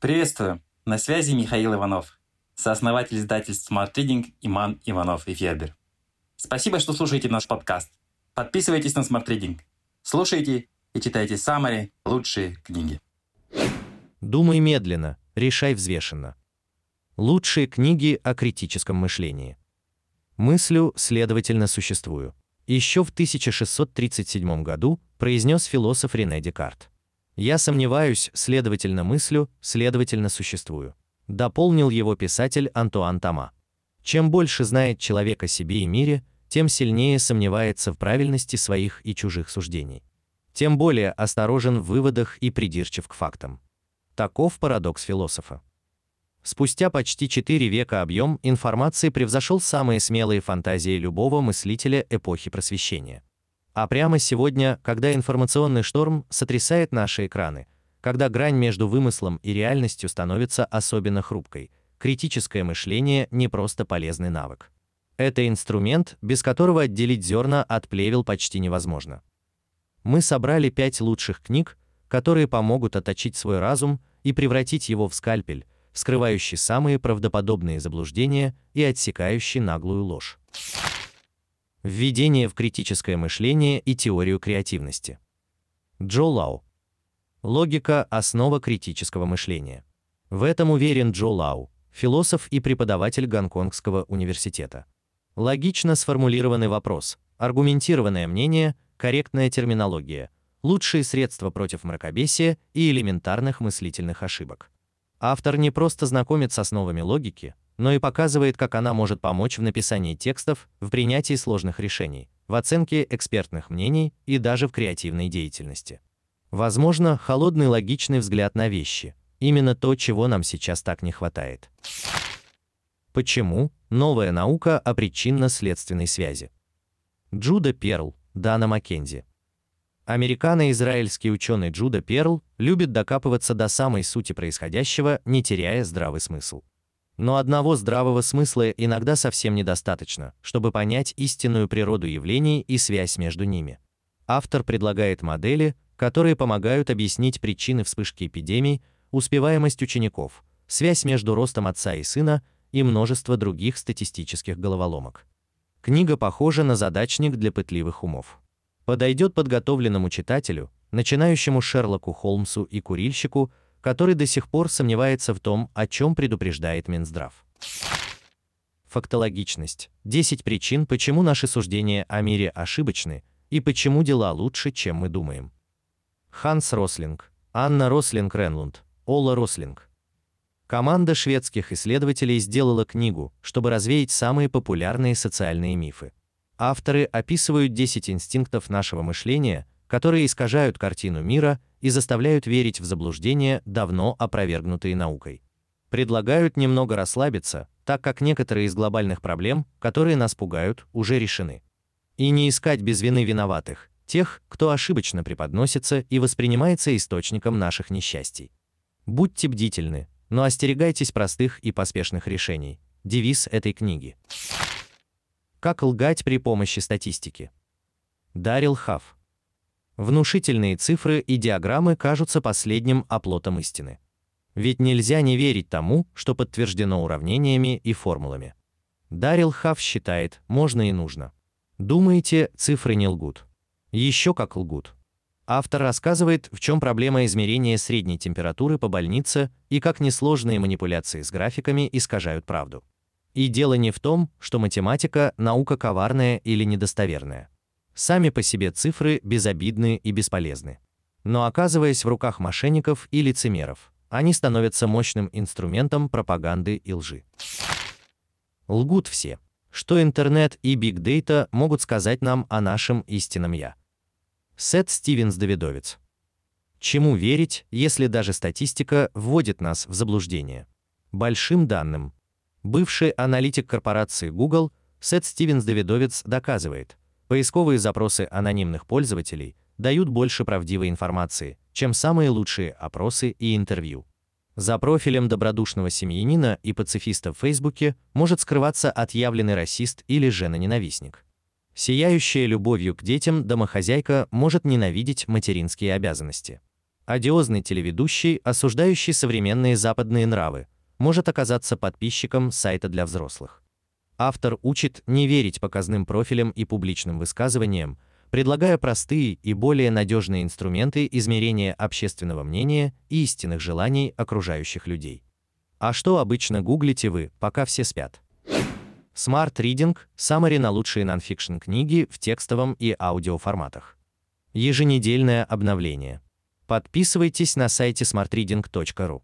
Приветствую! На связи Михаил Иванов, сооснователь издательств Smart Reading Иман Иванов и Федер. Спасибо, что слушаете наш подкаст. Подписывайтесь на Smart Reading. Слушайте и читайте самые лучшие книги. Думай медленно, решай взвешенно. Лучшие книги о критическом мышлении. Мыслю, следовательно, существую. Еще в 1637 году произнес философ Рене Декарт. Я сомневаюсь, следовательно мыслю, следовательно существую. Дополнил его писатель Антуан Тома. Чем больше знает человек о себе и мире, тем сильнее сомневается в правильности своих и чужих суждений. Тем более осторожен в выводах и придирчив к фактам. Таков парадокс философа. Спустя почти четыре века объем информации превзошел самые смелые фантазии любого мыслителя эпохи Просвещения. А прямо сегодня, когда информационный шторм сотрясает наши экраны, когда грань между вымыслом и реальностью становится особенно хрупкой, критическое мышление не просто полезный навык. Это инструмент, без которого отделить зерна от плевел почти невозможно. Мы собрали пять лучших книг, которые помогут отточить свой разум и превратить его в скальпель, скрывающий самые правдоподобные заблуждения и отсекающий наглую ложь. Введение в критическое мышление и теорию креативности. Джо Лау. Логика основа критического мышления. В этом уверен Джо Лау, философ и преподаватель Гонконгского университета. Логично сформулированный вопрос, аргументированное мнение, корректная терминология, лучшие средства против мракобесия и элементарных мыслительных ошибок. Автор не просто знакомит с основами логики, но и показывает, как она может помочь в написании текстов, в принятии сложных решений, в оценке экспертных мнений и даже в креативной деятельности. Возможно, холодный логичный взгляд на вещи именно то, чего нам сейчас так не хватает. Почему? Новая наука о причинно-следственной связи. Джуда Перл, Дана Маккензи. Американо-израильский ученый Джуда Перл любит докапываться до самой сути происходящего, не теряя здравый смысл. Но одного здравого смысла иногда совсем недостаточно, чтобы понять истинную природу явлений и связь между ними. Автор предлагает модели, которые помогают объяснить причины вспышки эпидемий, успеваемость учеников, связь между ростом отца и сына и множество других статистических головоломок. Книга похожа на задачник для пытливых умов подойдет подготовленному читателю, начинающему Шерлоку Холмсу и курильщику, который до сих пор сомневается в том, о чем предупреждает Минздрав. Фактологичность. 10 причин, почему наши суждения о мире ошибочны и почему дела лучше, чем мы думаем. Ханс Рослинг, Анна Рослинг Ренлунд, Ола Рослинг. Команда шведских исследователей сделала книгу, чтобы развеять самые популярные социальные мифы. Авторы описывают 10 инстинктов нашего мышления, которые искажают картину мира и заставляют верить в заблуждения, давно опровергнутые наукой. Предлагают немного расслабиться, так как некоторые из глобальных проблем, которые нас пугают, уже решены. И не искать без вины виноватых, тех, кто ошибочно преподносится и воспринимается источником наших несчастий. Будьте бдительны, но остерегайтесь простых и поспешных решений. Девиз этой книги. Как лгать при помощи статистики? Дарил Хаф. Внушительные цифры и диаграммы кажутся последним оплотом истины. Ведь нельзя не верить тому, что подтверждено уравнениями и формулами. Дарил Хаф считает, можно и нужно. Думаете, цифры не лгут? Еще как лгут. Автор рассказывает, в чем проблема измерения средней температуры по больнице и как несложные манипуляции с графиками искажают правду. И дело не в том, что математика наука коварная или недостоверная. Сами по себе цифры безобидны и бесполезны. Но оказываясь в руках мошенников и лицемеров, они становятся мощным инструментом пропаганды и лжи. Лгут все. Что интернет и биг-дейта могут сказать нам о нашем истинном я? Сет Стивенс Давидовец. Чему верить, если даже статистика вводит нас в заблуждение? Большим данным, Бывший аналитик корпорации Google Сет Стивенс Давидовец доказывает, поисковые запросы анонимных пользователей дают больше правдивой информации, чем самые лучшие опросы и интервью. За профилем добродушного семьянина и пацифиста в Фейсбуке может скрываться отъявленный расист или женоненавистник. Сияющая любовью к детям домохозяйка может ненавидеть материнские обязанности. Одиозный телеведущий, осуждающий современные западные нравы, может оказаться подписчиком сайта для взрослых. Автор учит не верить показным профилям и публичным высказываниям, предлагая простые и более надежные инструменты измерения общественного мнения и истинных желаний окружающих людей. А что обычно гуглите вы, пока все спят? Smart Reading – саммари на лучшие нонфикшн книги в текстовом и аудиоформатах. Еженедельное обновление. Подписывайтесь на сайте smartreading.ru.